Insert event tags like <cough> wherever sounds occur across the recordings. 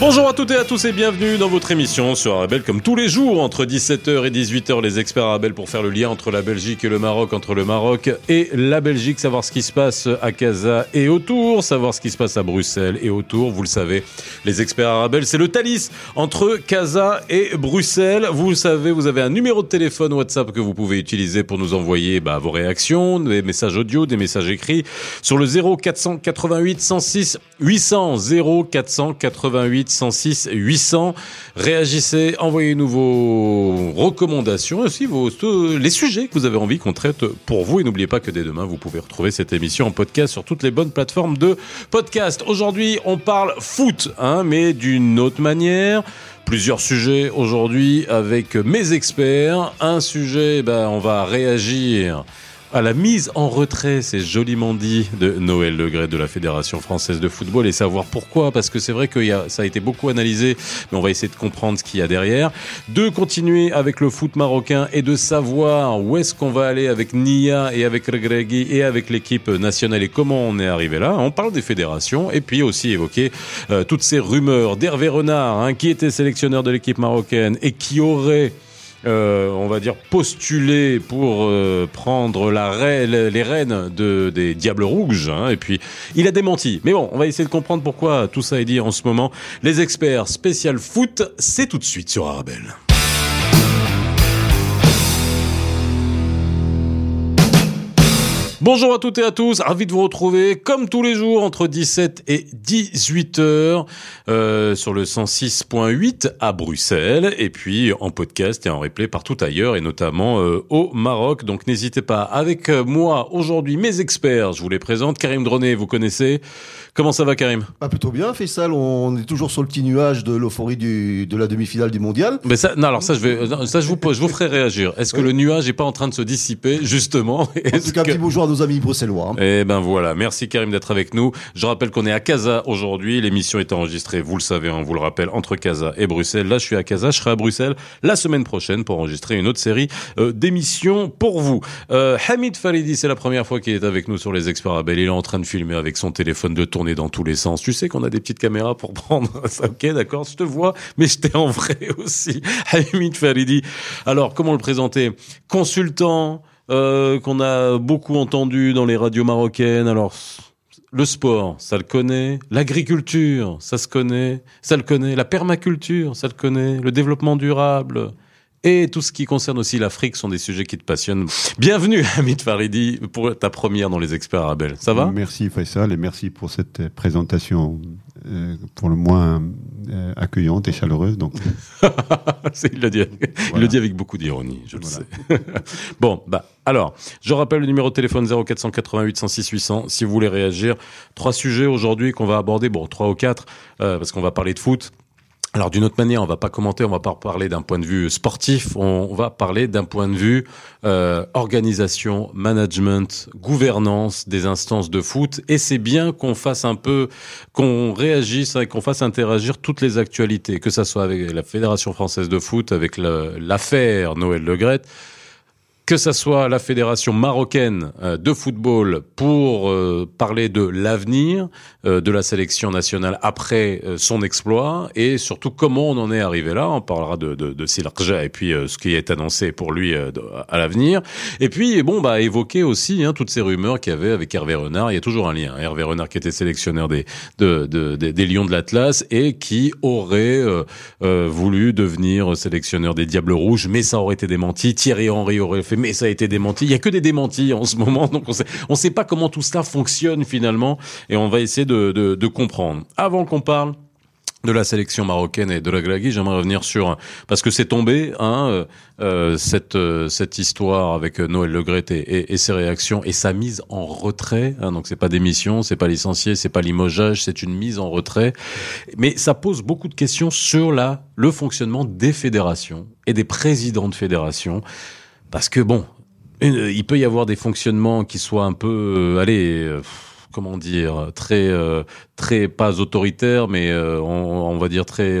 Bonjour à toutes et à tous et bienvenue dans votre émission sur Arabelle. Comme tous les jours entre 17h et 18h les experts Arabelle pour faire le lien entre la Belgique et le Maroc, entre le Maroc et la Belgique, savoir ce qui se passe à Casa et autour, savoir ce qui se passe à Bruxelles et autour, vous le savez, les experts Arabelle, c'est le Thalys entre Casa et Bruxelles. Vous le savez, vous avez un numéro de téléphone WhatsApp que vous pouvez utiliser pour nous envoyer bah, vos réactions, des messages audio, des messages écrits sur le 0488 106 800 0488 106 800. Réagissez, envoyez-nous vos recommandations, aussi vos, les sujets que vous avez envie qu'on traite pour vous. Et n'oubliez pas que dès demain, vous pouvez retrouver cette émission en podcast sur toutes les bonnes plateformes de podcast. Aujourd'hui, on parle foot, hein, mais d'une autre manière plusieurs sujets aujourd'hui avec mes experts. Un sujet, ben, on va réagir à la mise en retrait, c'est joliment dit, de Noël Legret de la Fédération française de football et savoir pourquoi, parce que c'est vrai que ça a été beaucoup analysé, mais on va essayer de comprendre ce qu'il y a derrière. De continuer avec le foot marocain et de savoir où est-ce qu'on va aller avec Nia et avec Regregui et avec l'équipe nationale et comment on est arrivé là. On parle des fédérations et puis aussi évoquer euh, toutes ces rumeurs d'Hervé Renard, hein, qui était sélectionneur de l'équipe marocaine et qui aurait euh, on va dire, postulé pour euh, prendre la les rênes de, des Diables Rouges. Hein, et puis, il a démenti. Mais bon, on va essayer de comprendre pourquoi tout ça est dit en ce moment. Les experts spécial foot, c'est tout de suite sur Arabelle. Bonjour à toutes et à tous, ravi de vous retrouver comme tous les jours entre 17 et 18 heures euh, sur le 106.8 à Bruxelles et puis en podcast et en replay partout ailleurs et notamment euh, au Maroc. Donc n'hésitez pas. Avec euh, moi aujourd'hui mes experts, je vous les présente. Karim Dronet, vous connaissez. Comment ça va Karim? Ah, Plutôt bien, Faisal. On est toujours sur le petit nuage de l'euphorie de la demi-finale du mondial. Mais ça, non, alors ça je vais, ça je vous, je vous ferai réagir. Est-ce que le nuage est pas en train de se dissiper justement? En tout cas, petit bonjour à nos amis bruxellois. Hein. Eh ben voilà, merci Karim d'être avec nous. Je rappelle qu'on est à Casa aujourd'hui. L'émission est enregistrée, vous le savez, on vous le rappelle, entre Casa et Bruxelles. Là, je suis à Casa, je serai à Bruxelles la semaine prochaine pour enregistrer une autre série euh, d'émissions pour vous. Euh, Hamid Faridi, c'est la première fois qu'il est avec nous sur les Experts Abel. Il est en train de filmer avec son téléphone de tourner dans tous les sens. Tu sais qu'on a des petites caméras pour <laughs> prendre. Ok, d'accord, je te vois, mais je t'ai en vrai <laughs> aussi. Hamid Faridi. Alors, comment le présenter? Consultant, euh, qu'on a beaucoup entendu dans les radios marocaines. Alors, le sport, ça le connaît. L'agriculture, ça se connaît. Ça le connaît. La permaculture, ça le connaît. Le développement durable et tout ce qui concerne aussi l'Afrique sont des sujets qui te passionnent. Bienvenue, <laughs> Hamid Faridi, pour ta première dans les experts Arabel. Ça va? Merci Faisal et merci pour cette présentation euh, pour le moins euh, accueillante et chaleureuse. Donc. <laughs> il, le dit, il le dit avec beaucoup d'ironie, je le sais. <laughs> bon, bah alors, je rappelle le numéro de téléphone 0488 106 800 si vous voulez réagir. Trois sujets aujourd'hui qu'on va aborder, bon, trois ou quatre, euh, parce qu'on va parler de foot, alors d'une autre manière, on va pas commenter, on va pas parler d'un point de vue sportif, on va parler d'un point de vue euh, organisation, management, gouvernance des instances de foot. Et c'est bien qu'on fasse un peu, qu'on réagisse et qu'on fasse interagir toutes les actualités, que ça soit avec la Fédération française de foot, avec l'affaire Noël Legrette que ça soit la fédération marocaine euh, de football pour euh, parler de l'avenir euh, de la sélection nationale après son exploit et surtout comment on en est arrivé là. On parlera de, de, de et puis ce qui est annoncé pour lui à l'avenir. Et puis bon bah évoquer aussi hein, toutes ces rumeurs qu'il y avait avec Hervé Renard. Il y a toujours un lien. Hein. Hervé Renard qui était sélectionneur des de, des Lions de l'Atlas et qui aurait voulu devenir sélectionneur des Diables Rouges, mais ça aurait été démenti. Thierry Henry aurait fait mais ça a été démenti. Il y a que des démentis en ce moment, donc on sait, on sait pas comment tout cela fonctionne finalement, et on va essayer de, de, de comprendre. Avant qu'on parle de la sélection marocaine et de la Glagui, j'aimerais revenir sur parce que c'est tombé hein, euh, cette euh, cette histoire avec Noël Legret et, et, et, ses réactions et sa mise en retrait. Hein, donc c'est pas démission, c'est pas licencié, c'est pas limogeage, c'est une mise en retrait. Mais ça pose beaucoup de questions sur la le fonctionnement des fédérations et des présidents de fédérations. Parce que bon, il peut y avoir des fonctionnements qui soient un peu, euh, allez, euh, comment dire, très, euh, très pas autoritaire, mais on, on, va dire très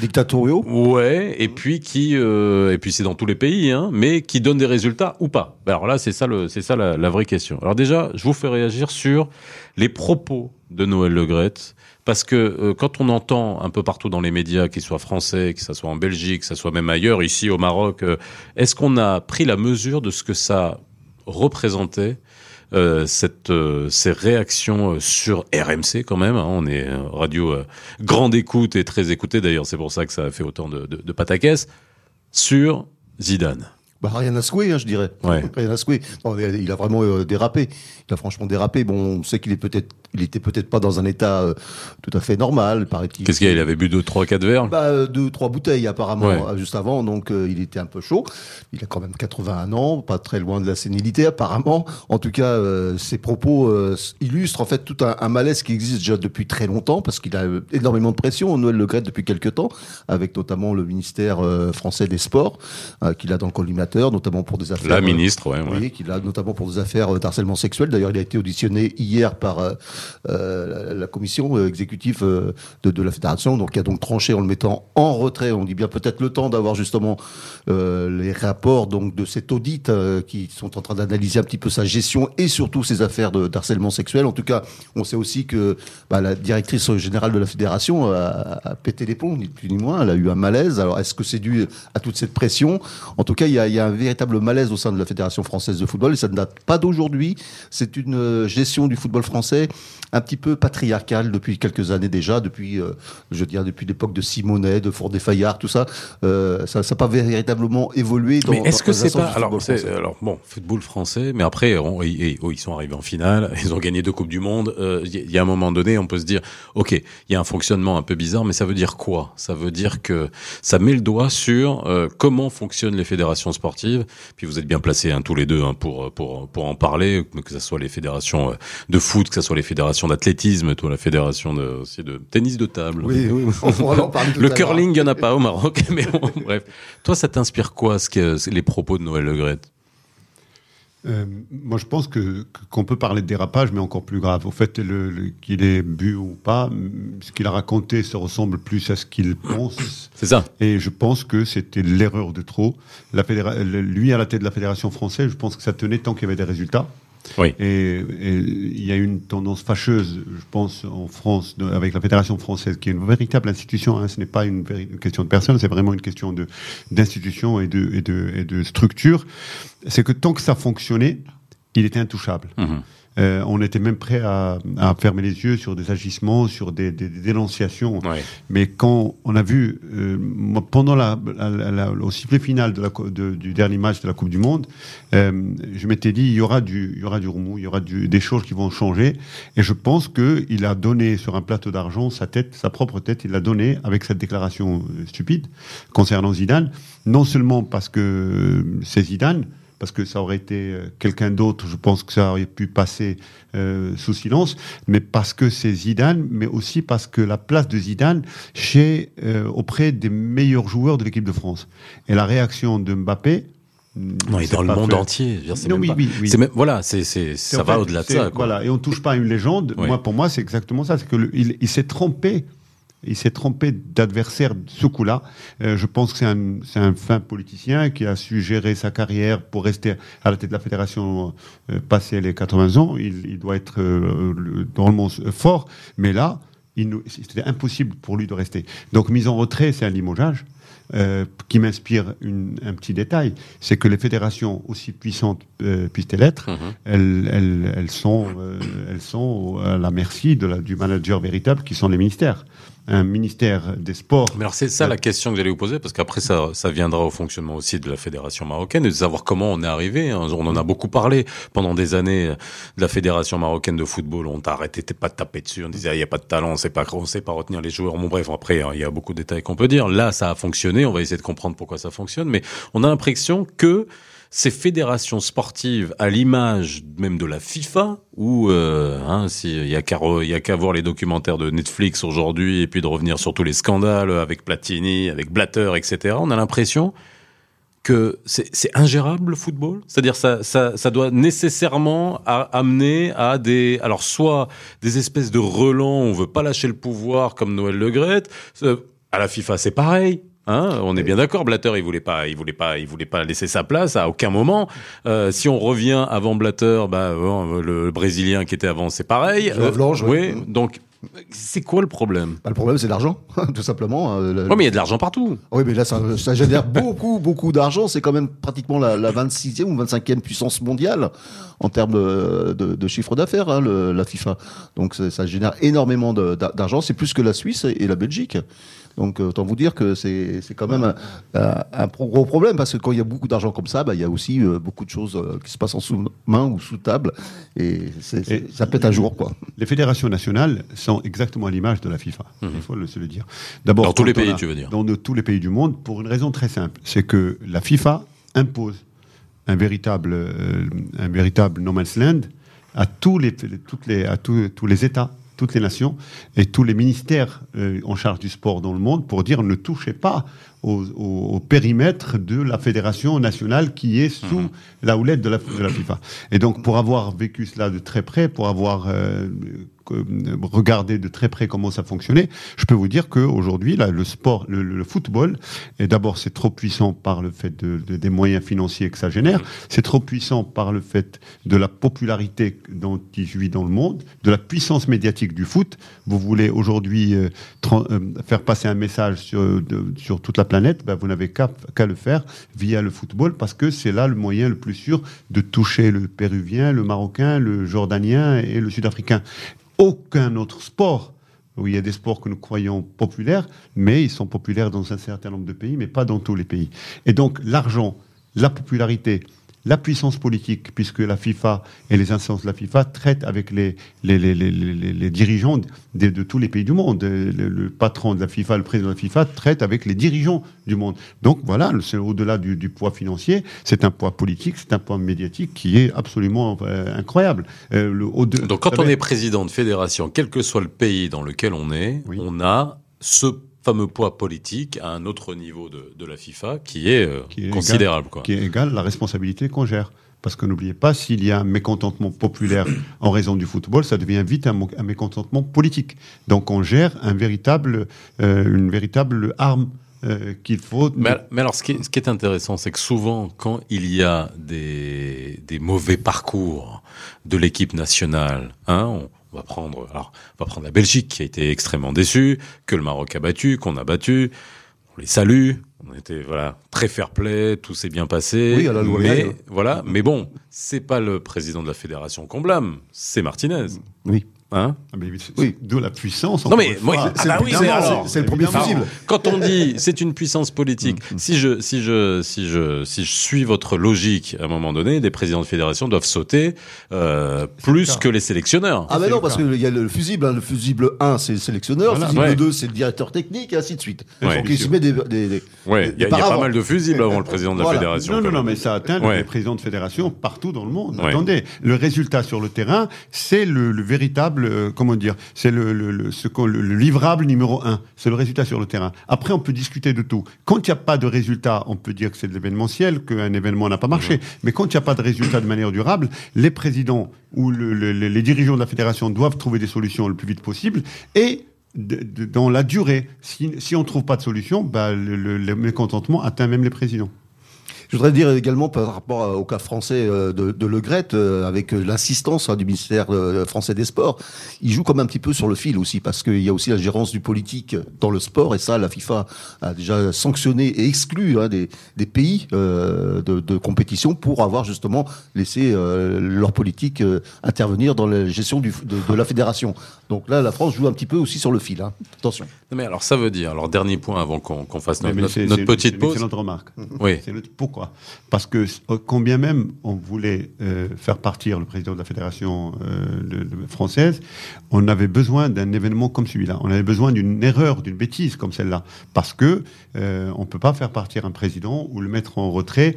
dictatoriaux. Ouais, et puis qui, et puis c'est dans tous les pays, hein, mais qui donne des résultats ou pas. Alors là, c'est ça le, c'est ça la, la, vraie question. Alors déjà, je vous fais réagir sur les propos de Noël Legrette. Parce que quand on entend un peu partout dans les médias, qu'ils soient français, que ça soit en Belgique, que ça soit même ailleurs, ici au Maroc, est-ce qu'on a pris la mesure de ce que ça représentait euh, cette, euh, ces réactions euh, sur RMC quand même. Hein, on est radio grande écoute et très écoutée d'ailleurs, c'est pour ça que ça a fait autant de, de, de pataquès sur Zidane. Bah, rien à secouer, hein, je dirais. Ouais. Rien à secouer. Il a vraiment euh, dérapé. Il a franchement dérapé. Bon, on sait qu'il est peut-être, il était peut-être pas dans un état euh, tout à fait normal, paraît-il. Qu'est-ce qu'il a Il avait bu deux, trois, quatre verres? Bah, euh, deux, trois bouteilles apparemment ouais. juste avant, donc il était un peu chaud. Il a quand même 81 ans, pas très loin de la sénilité apparemment. En tout cas, ses propos illustrent en fait tout un, un, malaise qui existe déjà depuis très longtemps, parce qu'il a énormément de pression. Noël Le depuis quelques temps, avec notamment le ministère français des Sports, qu'il a dans le collimateur notamment pour des affaires. La ministre, ouais. Oui, qu'il a notamment pour des affaires d'harcèlement sexuel. D'ailleurs, il a été auditionné hier par euh, la, commission exécutive de, de, la fédération, donc qui a donc tranché en le mettant en retrait. On dit bien peut-être le temps d'avoir justement euh, les rapports donc de cet audit euh, qui sont en train d'analyser un petit peu sa gestion et surtout ses affaires d'harcèlement sexuel. En tout cas, on sait aussi que bah, la directrice générale de la fédération a, pété les plombs, ni plus ni moins. Elle a eu un malaise. Alors, est-ce que c'est dû à toute cette pression? En tout cas, il y y a un véritable malaise au sein de la Fédération française de football et ça ne date pas d'aujourd'hui. C'est une euh, gestion du football français un petit peu patriarcale depuis quelques années déjà, depuis, euh, je dirais, depuis l'époque de Simonet, de Fourdet Fayard, tout ça. Euh, ça n'a pas véritablement évolué. Dans, mais est-ce que c'est pas alors, alors bon, football français, mais après on, ils, ils, sont arrivés en finale, <laughs> ils ont gagné deux coupes du monde. Il euh, y a un moment donné, on peut se dire, ok, il y a un fonctionnement un peu bizarre, mais ça veut dire quoi? Ça veut dire que ça met le doigt sur comment fonctionnent les fédérations sportives. Puis vous êtes bien placés hein, tous les deux hein, pour pour pour en parler, que ce soit les fédérations de foot, que ce soit les fédérations d'athlétisme, toi la fédération de, aussi de tennis de table. Oui, oui, on en <laughs> parler Le curling, il n'y en a pas au Maroc, <laughs> mais bon, bref. Toi, ça t'inspire quoi, ce que les propos de Noël Le Gret? Euh, moi, je pense que qu'on peut parler de dérapage, mais encore plus grave. Au fait, le, le, qu'il ait bu ou pas, ce qu'il a raconté se ressemble plus à ce qu'il pense. <clears throat> C'est ça. Et je pense que c'était l'erreur de trop. La fédéra... Lui, à la tête de la fédération française, je pense que ça tenait tant qu'il y avait des résultats. Oui. Et, il y a une tendance fâcheuse, je pense, en France, de, avec la Fédération française, qui est une véritable institution. Hein, ce n'est pas une, une, question de personne, c'est vraiment une question de d'institution et de, et, de, et de structure. C'est que tant que ça fonctionnait, il était intouchable. Mmh. Euh, on était même prêt à, à, fermer les yeux sur des agissements, sur des, des, des dénonciations. Ouais. Mais quand on a vu, euh, pendant la, la, la, au sifflet final de la, de, du dernier match de la Coupe du Monde, euh, je m'étais dit il y aura du, il y aura du remous, il y aura du, des choses qui vont changer. Et je pense que il a donné sur un plateau d'argent sa tête, sa propre tête, il l'a donné avec cette déclaration stupide concernant Zidane. Non seulement parce que c'est Zidane parce que ça aurait été quelqu'un d'autre, je pense que ça aurait pu passer euh, sous silence, mais parce que c'est Zidane, mais aussi parce que la place de Zidane chez euh, auprès des meilleurs joueurs de l'équipe de France. Et la réaction de Mbappé, non, et dans le monde fait... entier. Non, oui, oui, oui. Même, voilà, c'est, c'est, ça va au-delà de ça. Quoi. Voilà, et on touche pas à une légende. Moi, pour moi, c'est exactement ça. C'est que le, il, il s'est trompé il s'est trompé d'adversaire ce coup-là. Euh, je pense que c'est un, fin politicien qui a su gérer sa carrière pour rester à la tête de la fédération euh, passer les 80 ans. Il, il doit être euh, drôlement fort, mais là, c'était impossible pour lui de rester. Donc mise en retrait, c'est un limogeage. Qui m'inspire un petit détail, c'est que les fédérations, aussi puissantes puissent-elles être, Mhm. mmh. elles, elles, elles, sont, elles sont à la merci de la, du manager véritable qui sont les ministères. Un ministère des sports. Mais alors c'est ça la question que j'allais vous poser, parce qu'après ça, ça viendra au fonctionnement aussi de la fédération marocaine, de savoir comment on est arrivé. Hein. On en a beaucoup parlé pendant des années de la fédération marocaine de football. On t'arrêtait pas de taper dessus, on disait il ah, y a pas de talent, on sait pas, on sait pas retenir les joueurs. Bon bref, après il y a beaucoup de détails qu'on peut dire. Là, ça a fonctionné. On va essayer de comprendre pourquoi ça fonctionne, mais on a l'impression que ces fédérations sportives, à l'image même de la FIFA, où euh, hein, il y a qu'à voir les documentaires de Netflix aujourd'hui et puis de revenir sur tous les scandales avec Platini, avec Blatter, etc. On a l'impression que c'est ingérable le football? C'est-à-dire ça, ça doit nécessairement amener à des... Alors soit des espèces de relents, on veut pas lâcher le pouvoir comme Noël Le Gret, euh, à la FIFA c'est pareil. Hein, on est bien d'accord. Blatter, il voulait pas, il voulait pas, il voulait pas laisser sa place à aucun moment. Euh, si on revient avant Blatter, bah, le, Brésilien qui était avant, c'est pareil. Euh, oui. Donc c'est quoi le problème? Bah, Le problème, c'est l'argent, <laughs> tout simplement. Euh, oui, mais il y a de l'argent partout. Oui, mais là, ça, ça génère beaucoup, beaucoup d'argent. C'est quand même pratiquement la, la, 26e ou 25e puissance mondiale en termes de, de, de chiffre d'affaires, hein, la FIFA. Donc, ça génère énormément d'argent. C'est plus que la Suisse et la Belgique. Donc euh, autant vous dire que c'est quand même un, un, gros problème parce que quand il y a beaucoup d'argent comme ça, bah, il y a aussi euh, beaucoup de choses euh, qui se passent en sous-main ou sous table et, ça pète un jour quoi. Les fédérations nationales sont exactement à l'image de la FIFA. Mhm. Il faut le, se le dire. D'abord dans tous les pays, tu veux dire Dans tous les pays du monde pour une raison très simple, c'est que la FIFA impose un véritable un véritable no man's land à tous les toutes les à tous, tous les États toutes les nations et tous les ministères euh, en charge du sport dans le monde pour dire ne touchez pas au, périmètre de la fédération nationale qui est sous mhm. la houlette de la, de la, FIFA. Et donc pour avoir vécu cela de très près, pour avoir euh, regarder de très près comment ça fonctionnait, je peux vous dire qu'aujourd'hui, le sport, le, football, et d'abord c'est trop puissant par le fait de, des moyens financiers que ça génère, c'est trop puissant par le fait de la popularité dont il jouit dans le monde, de la puissance médiatique du foot. Vous voulez aujourd'hui euh, euh, faire passer un message sur, sur toute la planète, ben vous n'avez qu'à le faire via le football parce que c'est là le moyen le plus sûr de toucher le péruvien, le marocain, le jordanien et le sud-africain aucun autre sport. où il y a des sports que nous croyons populaires, mais ils sont populaires dans un certain nombre de pays, mais pas dans tous les pays. Et donc l'argent, la popularité, la puissance politique, puisque la FIFA et les instances de la FIFA traitent avec les, les, les, les dirigeants de, de, tous les pays du monde. Le, patron de la FIFA, le président de la FIFA traite avec les dirigeants du monde. Donc voilà, c'est au-delà du, du, poids financier, c'est un poids politique, c'est un poids médiatique qui est absolument euh, incroyable. Euh, le, Donc quand on est président de fédération, quel que soit le pays dans lequel on est, on a ce fameux poids politique à un autre niveau de, de la FIFA qui est, euh, considérable. quoi. Qui est égal à la responsabilité qu'on gère. Parce que n'oubliez pas, s'il y a un mécontentement populaire en raison du football, ça devient vite un, mécontentement politique. Donc on gère un véritable, euh, une véritable arme euh, qu'il faut. Mais, mais, alors, ce qui est, ce qui est intéressant, c'est que souvent, quand il y a des, des mauvais parcours de l'équipe nationale, hein, on, on va prendre, alors, on va prendre la Belgique qui a été extrêmement déçue, que le Maroc a battu, qu'on a battu. On les salue. On était voilà très fair play, tout s'est bien passé. Oui, à la loi mais voilà, mais bon, c'est pas le président de la fédération qu'on blâme, c'est Martinez. Oui. Hein ah, oui, d'où la puissance. Non mais moi, c'est ah bah le premier fusible. Quand on dit <laughs> c'est une puissance politique, mm, mm. si je si je si je si je suis votre logique, à un moment donné, des présidents de fédération doivent sauter euh, plus que les sélectionneurs. Ah mais non, parce qu'il y a le fusible. Hein, le fusible 1, c'est le sélectionneur. le fusible 2, c'est le directeur technique, et ainsi de suite. Ouais, Donc il se met des, des, ouais, il y, a pas mal de fusibles avant le président de la fédération. Non non non, mais ça atteint les présidents de fédération partout dans le monde. Attendez, le résultat sur le terrain, c'est le véritable comment dire c'est le, le, ce le, livrable numéro un. C'est le résultat sur le terrain. Après, on peut discuter de tout. Quand il n'y a pas de résultat, on peut dire que c'est de l'événementiel, qu'un événement n'a pas marché. Mais quand il n'y a pas de résultat de manière durable, les présidents ou les dirigeants de la fédération doivent trouver des solutions le plus vite possible et dans la durée. Si, on ne trouve pas de solution, bah, le mécontentement atteint même les présidents. Je voudrais dire également par rapport au cas français euh, de, de Le Gret, euh, avec euh, l'insistance hein, du ministère français des Sports, il joue comme un petit peu sur le fil aussi, parce qu'il y a aussi la gérance du politique dans le sport, et ça, la FIFA a déjà sanctionné et exclu hein, des, des, pays de, de, compétition pour avoir justement laissé leur politique intervenir dans la gestion du, de, la fédération. Donc là, la France joue un petit peu aussi sur le fil. Hein. Attention. Non mais alors ça veut dire, alors dernier point avant qu'on fasse notre, notre, petite pause. C'est notre remarque. Oui. Pourquoi parce que euh, combien même on voulait euh, faire partir le président de la fédération euh, française, on avait besoin d'un événement comme celui-là. On avait besoin d'une erreur, d'une bêtise comme celle-là, parce que on peut pas faire partir un président ou le mettre en retrait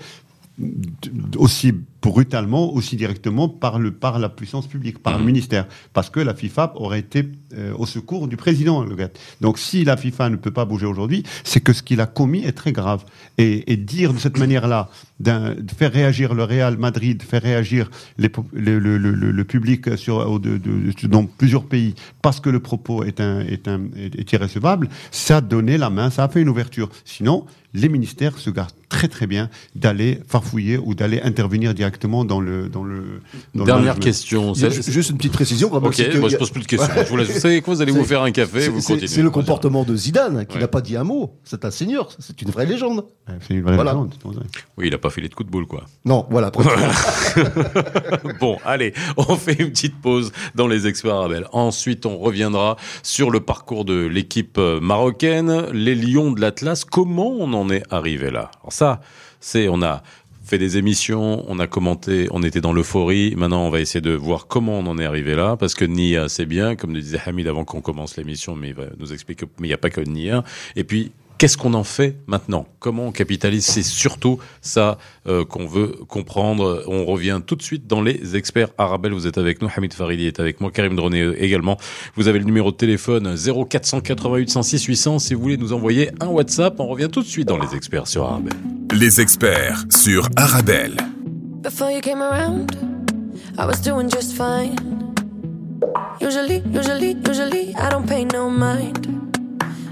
aussi brutalement, aussi directement par, le, par la puissance publique, par le Mhm. ministère, parce que la FIFA aurait été euh, au secours du président. Le gars. Donc si la FIFA ne peut pas bouger aujourd'hui, c'est que ce qu'il a commis est très grave. Et, et dire de cette manière-là, de faire réagir le Real Madrid, faire réagir les le, le- le- le- le public sur, au- de- de- dans plusieurs pays, parce que le propos est, un, est, un, est, est irrécevable, ça a donné la main, ça a fait une ouverture. Sinon, les ministères se gardent très très bien d'aller farfouiller ou d'aller intervenir directement dans le dans le dans Dernière question. Juste une petite précision. quand Ok, que moi il y je a- pose plus de questions. <laughs> Je vous, laisse. vous savez quoi Vous allez vous faire un café, c'est- vous continuez. C'est le comportement de Zidane qui Ouais. n'a pas dit un mot. C'est un seigneur. C'est une vraie légende. C'est une vraie Voilà. légende. Oui, il a pas fait les coups de boule, quoi. Non, voilà. <laughs> bon, allez, on fait une petite pause dans les experts Arabelle. Ensuite, on reviendra sur le parcours de l'équipe euh, marocaine, les Lions de l'Atlas. Comment on en est arrivé là? Alors ça, c'est on a fait des émissions, on a commenté, on était dans l'euphorie. Maintenant, on va essayer de voir comment on en est arrivé là, parce que Nia, c'est bien, comme le disait Hamid avant qu'on commence l'émission, mais il nous expliquer. Mais il n'y a pas que Nia. Et puis. Qu'est-ce qu'on en fait maintenant? Comment on capitalise? C'est surtout ça euh, qu'on veut comprendre. On revient tout de suite dans les experts Arabelle. Vous êtes avec nous, Hamid Faridi est avec moi, Karim Droné également. Vous avez le numéro de téléphone 0488 106 800 si vous voulez nous envoyer un WhatsApp. On revient tout de suite dans les experts sur Arabelle. Les experts sur Arabelle. Before you came around, I was doing just fine. Usually, usually, usually, I don't pay no mind.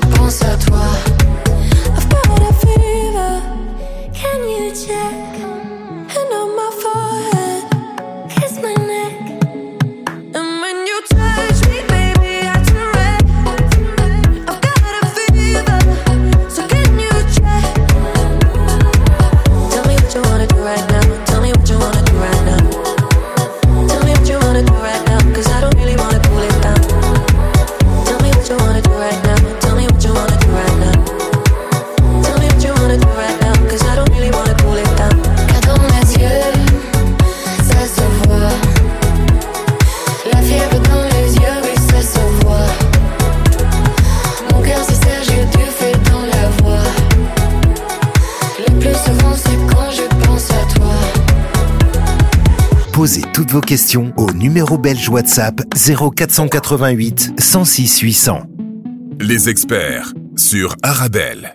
je pense à toi. Toutes vos questions au numéro belge WhatsApp 0488 106 800. Les experts sur Arabelle.